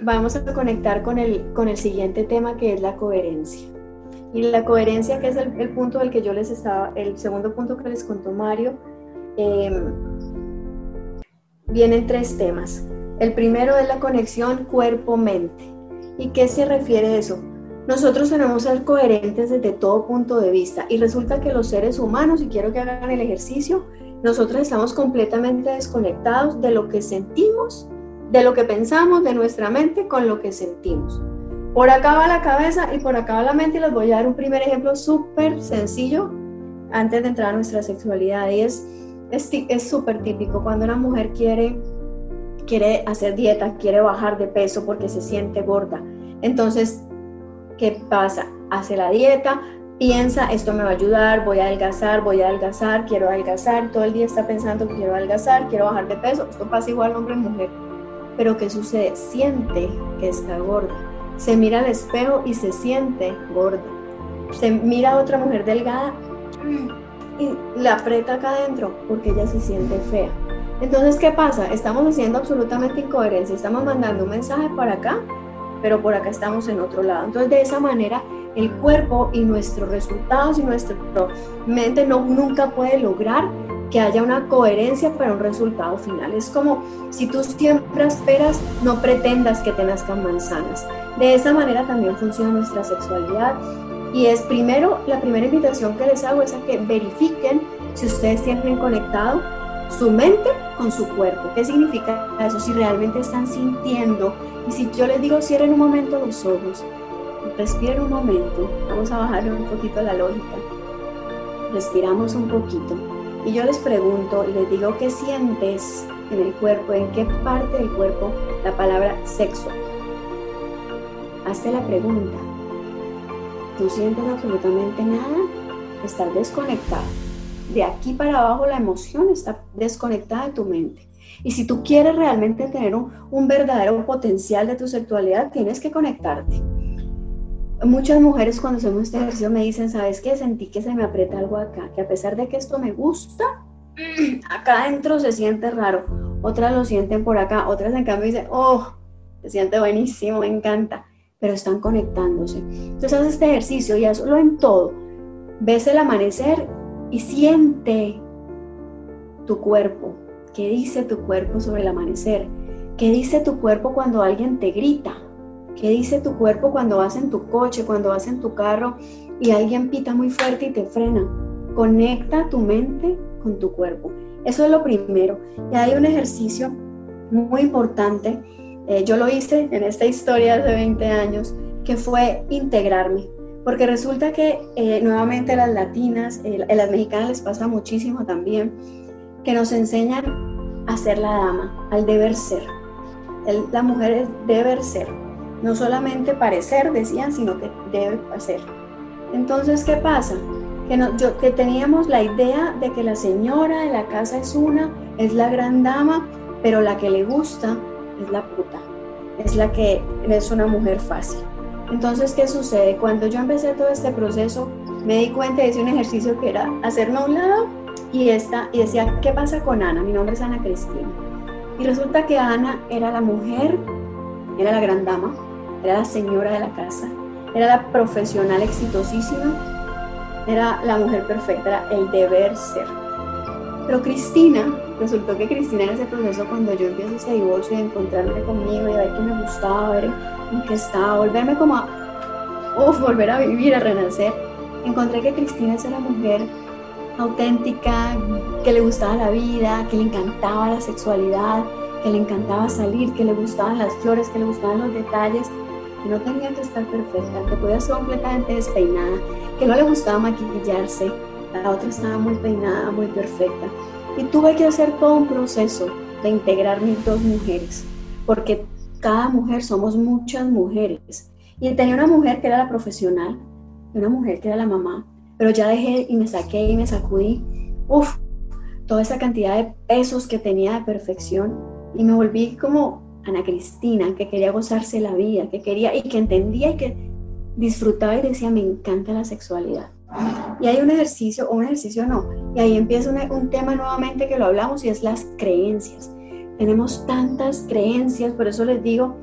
vamos a conectar con el, con el siguiente tema que es la coherencia. Y la coherencia, que es el, punto del que yo les estaba, el segundo punto que les contó Mario, em, vienen tres temas. El primero es la conexión cuerpo-mente. ¿Y qué se refiere a eso? Nosotros tenemos que ser coherentes desde todo punto de vista y resulta que los seres humanos, y quiero que hagan el ejercicio, nosotros estamos completamente desconectados de lo que sentimos, de lo que pensamos, de nuestra mente con lo que sentimos. Por acá va la cabeza y por acá va la mente y les voy a dar un primer ejemplo súper sencillo antes de entrar a nuestra sexualidad y es es súper típico cuando una mujer quiere quiere hacer dieta, quiere bajar de peso porque se siente gorda. Entonces, ¿qué pasa? Hace la dieta, piensa, esto me va a ayudar, voy a adelgazar, voy a adelgazar, quiero adelgazar, todo el día está pensando que quiero adelgazar, quiero bajar de peso, esto pasa igual hombre y mujer. Pero ¿qué sucede? Siente que está gorda. Se mira al espejo y se siente gorda. Se mira a otra mujer delgada y la aprieta acá adentro porque ella se siente fea. Entonces, ¿qué pasa? Estamos haciendo absolutamente incoherencia. Estamos mandando un mensaje para acá, pero por acá estamos en otro lado. Entonces, de esa manera, el cuerpo y nuestros resultados y nuestra mente no, nunca puede lograr que haya una coherencia para un resultado final. Es como si tú siempre esperas, no pretendas que te nazcan manzanas. De esa manera también funciona nuestra sexualidad. Y es primero, la primera invitación que les hago es a que verifiquen si ustedes tienen conectado su mente con su cuerpo. ¿Qué significa eso? Si realmente están sintiendo y si yo les digo cierren un momento los ojos, respiren un momento, vamos a bajar un poquito la lógica, respiramos un poquito y yo les pregunto y les digo qué sientes en el cuerpo, en qué parte del cuerpo la palabra sexo. Hazte la pregunta. ¿No sientes absolutamente nada? Estás desconectado de aquí para abajo la emoción está desconectada de tu mente. Y si tú quieres realmente tener un, verdadero potencial de tu sexualidad, tienes que conectarte. Muchas mujeres cuando hacemos este ejercicio me dicen, ¿sabes qué? Sentí que se me aprieta algo acá, que a pesar de que esto me gusta, acá adentro se siente raro. Otras lo sienten por acá, otras en cambio dicen, oh, se siente buenísimo, me encanta, pero están conectándose. Entonces haces este ejercicio y hazlo en todo. Ves el amanecer y siente tu cuerpo. ¿Qué dice tu cuerpo sobre el amanecer? ¿Qué dice tu cuerpo cuando alguien te grita? ¿Qué dice tu cuerpo cuando vas en tu coche, cuando vas en tu carro y alguien pita muy fuerte y te frena? Conecta tu mente con tu cuerpo. Eso es lo primero. Y hay un ejercicio muy importante. Eh, yo lo hice en esta historia de 20 años, que fue integrarme. Porque resulta que eh, nuevamente las latinas, eh, las mexicanas les pasa muchísimo también, que nos enseñan a ser la dama, al deber ser. la mujer es deber ser, no solamente parecer, decían, sino que debe hacer. Entonces, ¿qué pasa? Que, yo, que teníamos la idea de que la señora de la casa es una, es la gran dama, pero la que le gusta es la puta, es la que es una mujer fácil. Entonces, ¿qué sucede? Cuando yo empecé todo este proceso, me di cuenta hice un ejercicio que era hacerme a un lado y, esta, y decía, ¿qué pasa con Ana? Mi nombre es Ana Cristina. Y resulta que Ana era la mujer, era la gran dama, era la señora de la casa, era la profesional exitosísima, era la mujer perfecta, era el deber ser. Pero Cristina, resultó que Cristina en ese proceso, cuando yo empiezo ese divorcio y encontrarme conmigo y ver qué me gustaba, ver en qué estaba, volverme como a, uf, volver a vivir, a renacer, encontré que Cristina es una mujer auténtica, que le gustaba la vida, que le encantaba la sexualidad, que le encantaba salir, que le gustaban las flores, que le gustaban los detalles, que no tenía que estar perfecta, que podía ser completamente despeinada, que no le gustaba maquillarse, la otra estaba muy peinada, muy perfecta. Y tuve que hacer todo un proceso de integrar mis dos mujeres, porque cada mujer somos muchas mujeres. Y tenía una mujer que era la profesional, una mujer que era la mamá, pero ya dejé y me saqué y me sacudí, uff, toda esa cantidad de pesos que tenía de perfección y me volví como Ana Cristina, que quería gozarse la vida, que quería y que entendía y que disfrutaba y decía, me encanta la sexualidad. Y hay un ejercicio, o un ejercicio no, y ahí empieza un, tema nuevamente que lo hablamos y es las creencias. Tenemos tantas creencias, por eso les digo,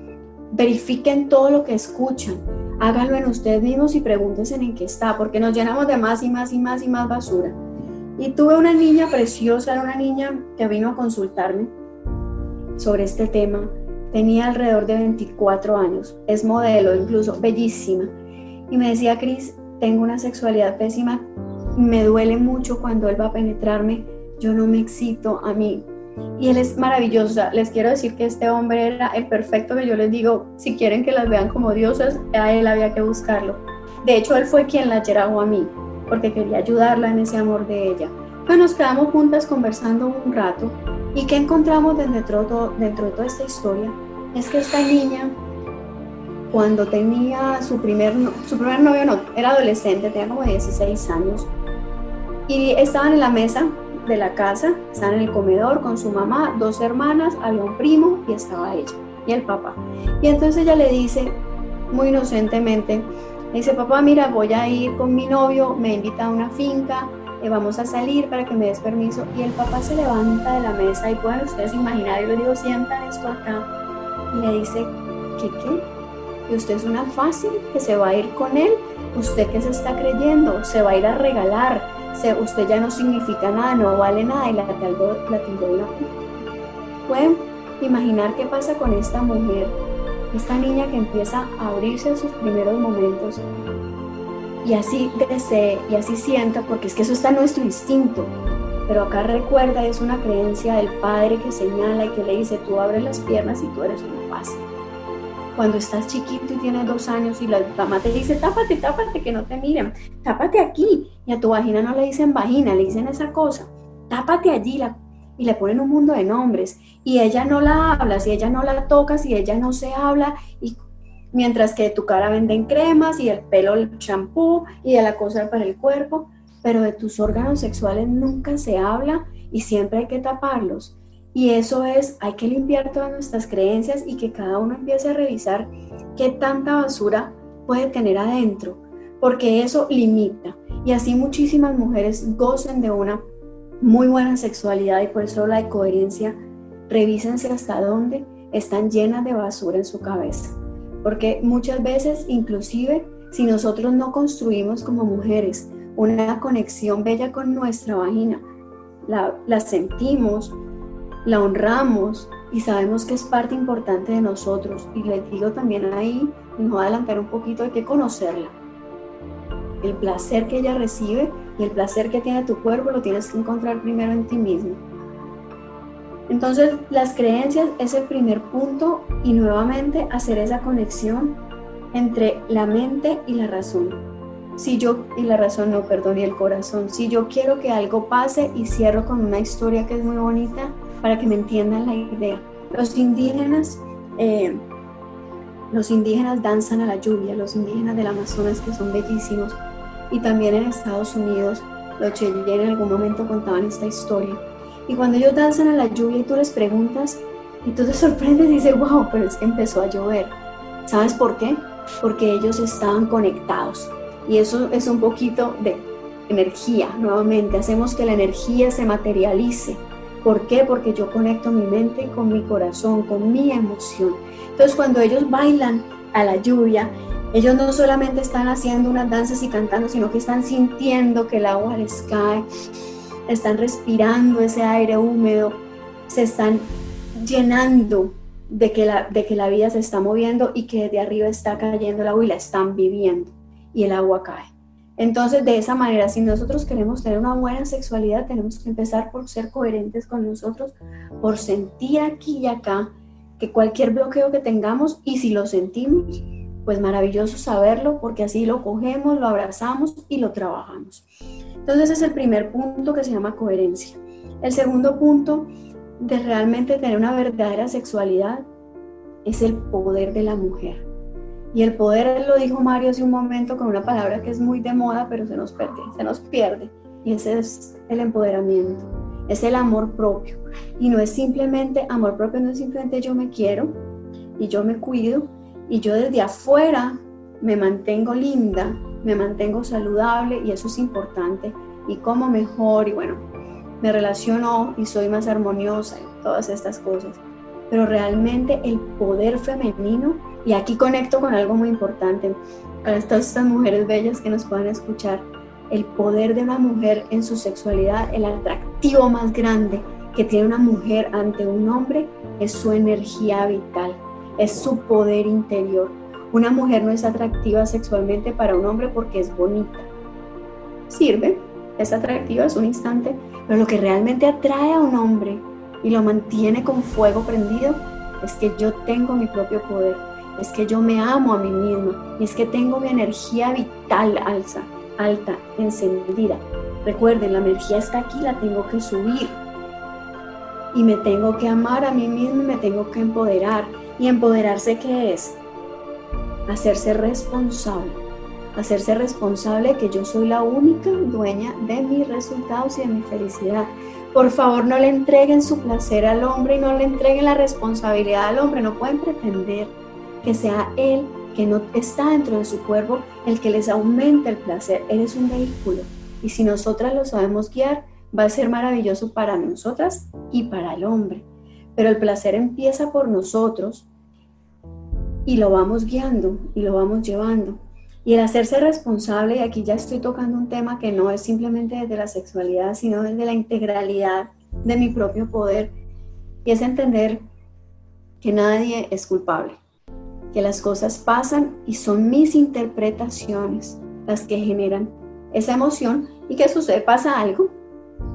verifiquen todo lo que escuchan, háganlo en ustedes mismos y pregúntense en qué está, porque nos llenamos de más y más y más y más basura. Y tuve una niña preciosa, era una niña que vino a consultarme sobre este tema. Tenía alrededor de 24 años, es modelo incluso, bellísima. Y me decía, Cris, tengo una sexualidad pésima, me duele mucho cuando él va a penetrarme, yo no me excito a mí. Y él es maravilloso, les quiero decir que este hombre era el perfecto que yo les digo, si quieren que las vean como diosas, a él había que buscarlo. De hecho, él fue quien la llevó a mí, porque quería ayudarla en ese amor de ella. Pues nos quedamos juntas conversando un rato y ¿qué encontramos dentro, de toda esta historia? Es que esta niña, cuando tenía su primer, su primer novio, no, era adolescente, tenía como 16 años, y estaban en la mesa de la casa, estaban en el comedor con su mamá, dos hermanas, había un primo y estaba ella y el papá. Y entonces ella le dice, muy inocentemente, dice, papá, mira, voy a ir con mi novio, me invita a una finca, eh, vamos a salir para que me des permiso. Y el papá se levanta de la mesa y pueden ustedes imaginar, y le digo, sientan esto acá. Y le dice, ¿qué qué? Y usted es una fácil que se va a ir con él. ¿Usted qué se está creyendo? Se va a ir a regalar. Se, usted ya no significa nada, no vale nada. Y la tildó, la tildó una Pueden imaginar qué pasa con esta mujer, esta niña que empieza a abrirse en sus primeros momentos y así desee y así sienta, porque es que eso está en nuestro instinto. Pero acá recuerda, es una creencia del padre que señala y que le dice, tú abres las piernas y tú eres una paz. Cuando estás chiquito y tienes dos años y la mamá te dice, tápate, tápate, que no te miren, tápate aquí. Y a tu vagina no le dicen vagina, le dicen esa cosa, tápate allí y le ponen un mundo de nombres. Y ella no la habla, si ella no la toca, si ella no se habla, y mientras que de tu cara venden cremas y el pelo el champú y de la cosa para el cuerpo, pero de tus órganos sexuales nunca se habla y siempre hay que taparlos. Y eso es, hay que limpiar todas nuestras creencias y que cada uno empiece a revisar qué tanta basura puede tener adentro, porque eso limita. Y así muchísimas mujeres gocen de una muy buena sexualidad y por eso la de coherencia. Revísense hasta dónde están llenas de basura en su cabeza. Porque muchas veces, inclusive, si nosotros no construimos como mujeres una conexión bella con nuestra vagina, la, sentimos, la honramos y sabemos que es parte importante de nosotros. Y les digo también ahí, no adelantar un poquito, hay que conocerla. El placer que ella recibe y el placer que tiene tu cuerpo lo tienes que encontrar primero en ti mismo. Entonces, las creencias es el primer punto y nuevamente hacer esa conexión entre la mente y la razón. Si yo, y la razón no, perdón, y el corazón, si yo quiero que algo pase y cierro con una historia que es muy bonita para que me entiendan la idea. Los indígenas, eh, los indígenas danzan a la lluvia, los indígenas del Amazonas que son bellísimos, y también en Estados Unidos, los Cheyenne en algún momento contaban esta historia y cuando ellos danzan a la lluvia y tú les preguntas, y tú te sorprendes y dices, wow, pero es que empezó a llover. ¿Sabes por qué? Porque ellos estaban conectados. Y eso es un poquito de energía, nuevamente. Hacemos que la energía se materialice. ¿Por qué? Porque yo conecto mi mente con mi corazón, con mi emoción. Entonces cuando ellos bailan a la lluvia, ellos no solamente están haciendo unas danzas y cantando, sino que están sintiendo que el agua les cae, están respirando ese aire húmedo, se están llenando de que, la, de que la vida se está moviendo y que de arriba está cayendo el agua y la están viviendo y el agua cae. Entonces, de esa manera, si nosotros queremos tener una buena sexualidad, tenemos que empezar por ser coherentes con nosotros, por sentir aquí y acá que cualquier bloqueo que tengamos, y si lo sentimos, pues maravilloso saberlo, porque así lo cogemos, lo abrazamos y lo trabajamos. Entonces ese es el primer punto que se llama coherencia. El segundo punto de realmente tener una verdadera sexualidad es el poder de la mujer. Y el poder, lo dijo Mario hace un momento con una palabra que es muy de moda, pero se nos pierde, se nos pierde. Y ese es el empoderamiento, es el amor propio. Y no es simplemente, amor propio no es simplemente yo me quiero y yo me cuido y yo desde afuera me mantengo linda, me mantengo saludable y eso es importante. Y como mejor y bueno, me relaciono y soy más armoniosa y todas estas cosas. Pero realmente el poder femenino Y aquí conecto con algo muy importante para todas estas mujeres bellas que nos puedan escuchar. El poder de una mujer en su sexualidad, el atractivo más grande que tiene una mujer ante un hombre es su energía vital, es su poder interior. Una mujer no es atractiva sexualmente para un hombre porque es bonita. Sirve, es atractiva, es un instante, pero lo que realmente atrae a un hombre y lo mantiene con fuego prendido es que yo tengo mi propio poder, es que yo me amo a mí misma, es que tengo mi energía vital alza, alta, encendida. Recuerden, la energía está aquí, la tengo que subir. Y me tengo que amar a mí misma, me tengo que empoderar. ¿Y empoderarse qué es? Hacerse responsable. Hacerse responsable que yo soy la única dueña de mis resultados y de mi felicidad. Por favor, no le entreguen su placer al hombre y no le entreguen la responsabilidad al hombre. No pueden pretender que sea él que no está dentro de su cuerpo el que les aumente el placer. Él es un vehículo. Y si nosotras lo sabemos guiar, va a ser maravilloso para nosotras y para el hombre. Pero el placer empieza por nosotros y lo vamos guiando y lo vamos llevando. Y el hacerse responsable, y aquí ya estoy tocando un tema que no es simplemente desde la sexualidad, sino desde la integralidad de mi propio poder, y es entender que nadie es culpable, que las cosas pasan y son mis interpretaciones las que generan esa emoción y que sucede, pasa algo,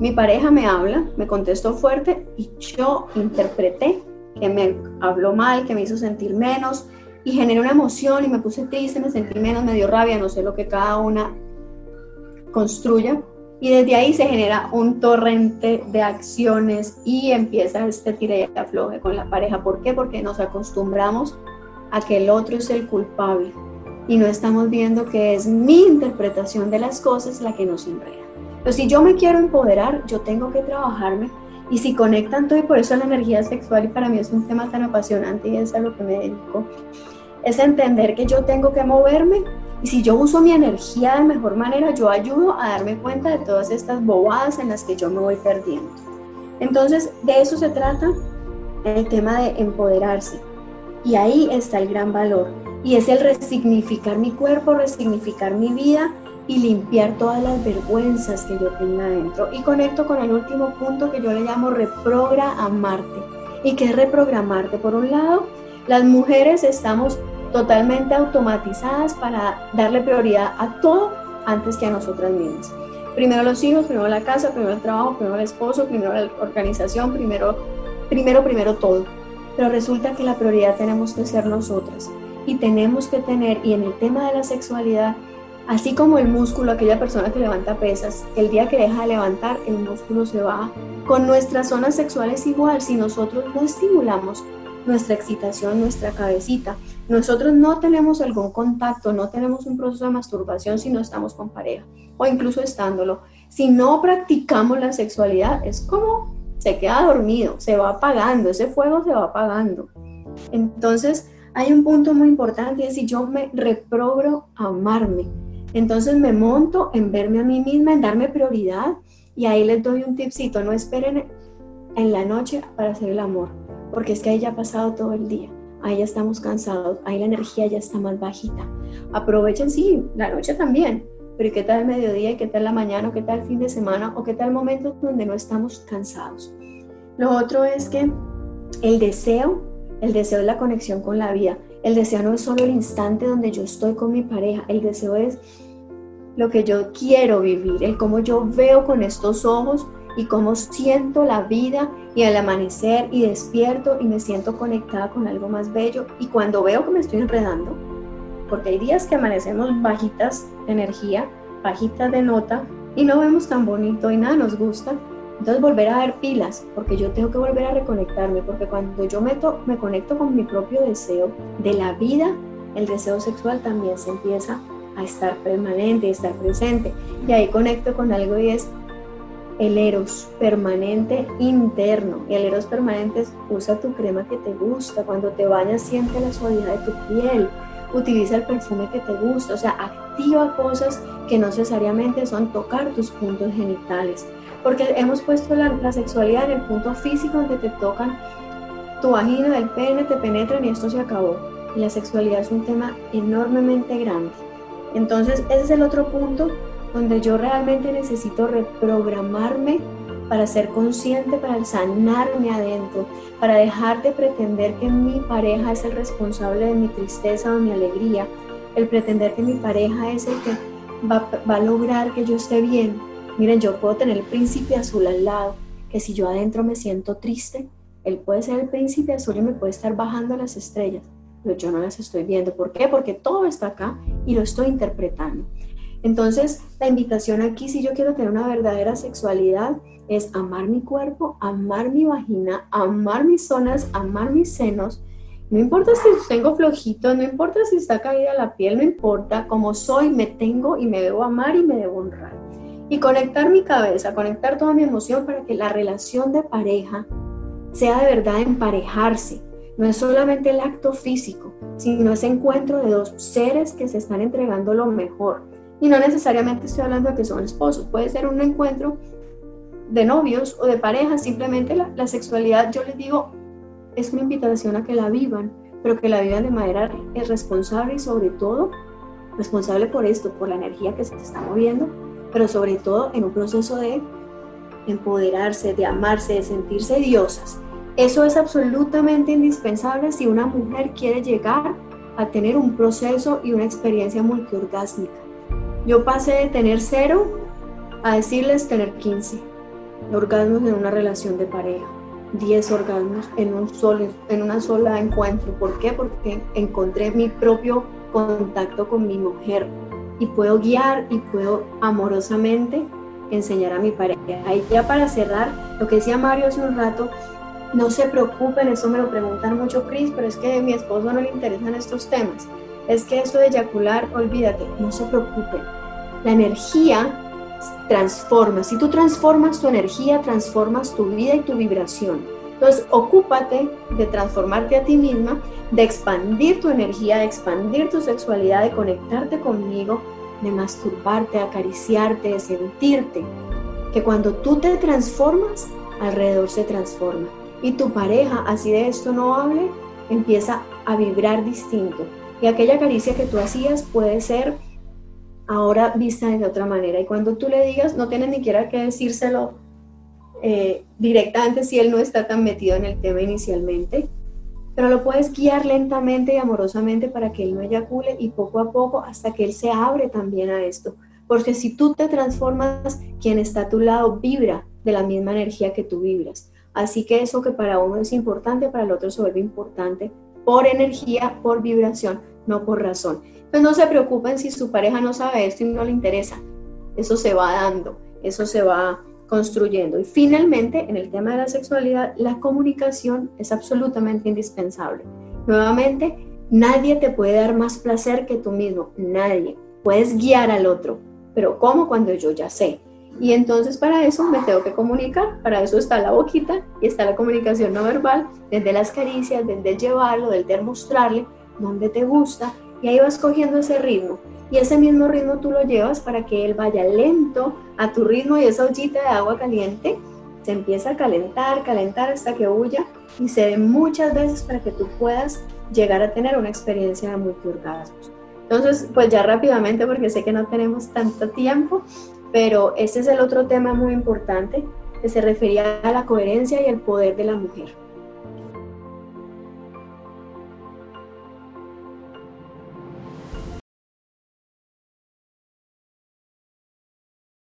mi pareja me habla, me contestó fuerte y yo interpreté que me habló mal, que me hizo sentir menos, y generé una emoción y me puse triste, me sentí menos, me dio rabia, no sé lo que cada una construya. Y desde ahí se genera un torrente de acciones y empieza este tira y afloje con la pareja. ¿Por qué? Porque nos acostumbramos a que el otro es el culpable y no estamos viendo que es mi interpretación de las cosas la que nos enreda. Pero si yo me quiero empoderar, yo tengo que trabajarme y si conectan todo y por eso la energía sexual y para mí es un tema tan apasionante y es a lo que me dedico, es entender que yo tengo que moverme y si yo uso mi energía de mejor manera, yo ayudo a darme cuenta de todas estas bobadas en las que yo me voy perdiendo. Entonces, de eso se trata el tema de empoderarse. Y ahí está el gran valor. Y es el resignificar mi cuerpo, resignificar mi vida y limpiar todas las vergüenzas que yo tenga adentro. Y conecto con el último punto que yo le llamo reprogramarte. ¿Y qué es reprogramarte? Por un lado, las mujeres estamos totalmente automatizadas para darle prioridad a todo antes que a nosotras mismas. Primero los hijos, primero la casa, primero el trabajo, primero el esposo, primero la organización, primero, primero, primero todo. Pero resulta que la prioridad tenemos que ser nosotras y tenemos que tener, y en el tema de la sexualidad, así como el músculo, aquella persona que levanta pesas, el día que deja de levantar, el músculo se va. Con nuestras zonas sexuales igual, si nosotros no estimulamos nuestra excitación, nuestra cabecita. Nosotros no tenemos algún contacto, no tenemos un proceso de masturbación si no estamos con pareja o incluso estándolo. Si no practicamos la sexualidad, es como se queda dormido, se va apagando, ese fuego se va apagando. Entonces, hay un punto muy importante y es si yo me reprogro amarme. Entonces me monto en verme a mí misma, en darme prioridad y ahí les doy un tipcito, no esperen en la noche para hacer el amor porque es que ahí ya ha pasado todo el día, ahí ya estamos cansados, ahí la energía ya está más bajita. Aprovechen, sí, la noche también, pero ¿qué tal el mediodía? ¿Y qué tal la mañana? ¿O qué tal el fin de semana? ¿O qué tal momentos donde no estamos cansados? Lo otro es que el deseo, el deseo es la conexión con la vida. El deseo no es solo el instante donde yo estoy con mi pareja, el deseo es lo que yo quiero vivir, el cómo yo veo con estos ojos y cómo siento la vida y al amanecer y despierto y me siento conectada con algo más bello y cuando veo que me estoy enredando, porque hay días que amanecemos bajitas de energía, bajitas de nota y no vemos tan bonito y nada nos gusta, entonces volver a ver pilas, porque yo tengo que volver a reconectarme, porque cuando yo meto, me conecto con mi propio deseo de la vida, el deseo sexual también se empieza a estar permanente, a estar presente. Y ahí conecto con algo y es el eros permanente interno. Y el eros permanente es usa tu crema que te gusta. Cuando te bañas siente la suavidad de tu piel. Utiliza el perfume que te gusta. O sea, activa cosas que no necesariamente son tocar tus puntos genitales. Porque hemos puesto la, sexualidad en el punto físico donde te tocan tu vagina, el pene, te penetran y esto se acabó. y la sexualidad es un tema enormemente grande. Entonces, ese es el otro punto donde yo realmente necesito reprogramarme para ser consciente, para sanarme adentro, para dejar de pretender que mi pareja es el responsable de mi tristeza o mi alegría, el pretender que mi pareja es el que va, va a lograr que yo esté bien. Miren, yo puedo tener el príncipe azul al lado, que si yo adentro me siento triste, él puede ser el príncipe azul y me puede estar bajando las estrellas, pero yo no las estoy viendo. ¿Por qué? Porque todo está acá y lo estoy interpretando. Entonces, la invitación aquí, si yo quiero tener una verdadera sexualidad, es amar mi cuerpo, amar mi vagina, amar mis zonas, amar mis senos. No importa si tengo flojito, no importa si está caída la piel, no importa, como soy, me tengo y me debo amar y me debo honrar. Y conectar mi cabeza, conectar toda mi emoción para que la relación de pareja sea de verdad emparejarse. No es solamente el acto físico, sino ese encuentro de dos seres que se están entregando lo mejor y no necesariamente estoy hablando de que son esposos, puede ser un encuentro de novios o de parejas, simplemente la, sexualidad, yo les digo, es una invitación a que la vivan, pero que la vivan de manera responsable y sobre todo responsable por esto, por la energía que se está moviendo, pero sobre todo en un proceso de empoderarse, de amarse, de sentirse diosas. Eso es absolutamente indispensable si una mujer quiere llegar a tener un proceso y una experiencia multiorgásmica. Yo pasé de tener cero a decirles tener 15 orgasmos en una relación de pareja, 10 orgasmos en un solo, en una sola encuentro. ¿Por qué? Porque encontré mi propio contacto con mi mujer y puedo guiar y puedo amorosamente enseñar a mi pareja. Ahí ya para cerrar, lo que decía Mario hace un rato, no se preocupen, eso me lo preguntan mucho Chris, pero es que a mi esposo no le interesan estos temas es que eso de eyacular, olvídate, no se preocupe. La energía transforma. Si tú transformas tu energía, transformas tu vida y tu vibración. Entonces, ocúpate de transformarte a ti misma, de expandir tu energía, de expandir tu sexualidad, de conectarte conmigo, de masturbarte, de acariciarte, de sentirte. Que cuando tú te transformas, alrededor se transforma. Y tu pareja, así de esto no hable, empieza a vibrar distinto y aquella caricia que tú hacías puede ser ahora vista de otra manera. Y cuando tú le digas, no tienes ni siquiera que decírselo eh, directamente si él no está tan metido en el tema inicialmente, pero lo puedes guiar lentamente y amorosamente para que él no eyacule y poco a poco hasta que él se abre también a esto. Porque si tú te transformas, quien está a tu lado vibra de la misma energía que tú vibras. Así que eso que para uno es importante, para el otro se vuelve importante por energía, por vibración, no por razón. Entonces no se preocupen si su pareja no sabe esto y no le interesa. Eso se va dando, eso se va construyendo. Y finalmente, en el tema de la sexualidad, la comunicación es absolutamente indispensable. Nuevamente, nadie te puede dar más placer que tú mismo, nadie. Puedes guiar al otro, pero ¿cómo cuando yo ya sé? Y entonces para eso me tengo que comunicar, para eso está la boquita y está la comunicación no verbal, desde las caricias, desde el llevarlo, desde el mostrarle dónde te gusta y ahí vas cogiendo ese ritmo. Y ese mismo ritmo tú lo llevas para que él vaya lento a tu ritmo y esa ollita de agua caliente se empieza a calentar, calentar hasta que huya y se dé muchas veces para que tú puedas llegar a tener una experiencia de multiorgasmos. Entonces, pues ya rápidamente, porque sé que no tenemos tanto tiempo, pero ese es el otro tema muy importante que se refería a la coherencia y el poder de la mujer.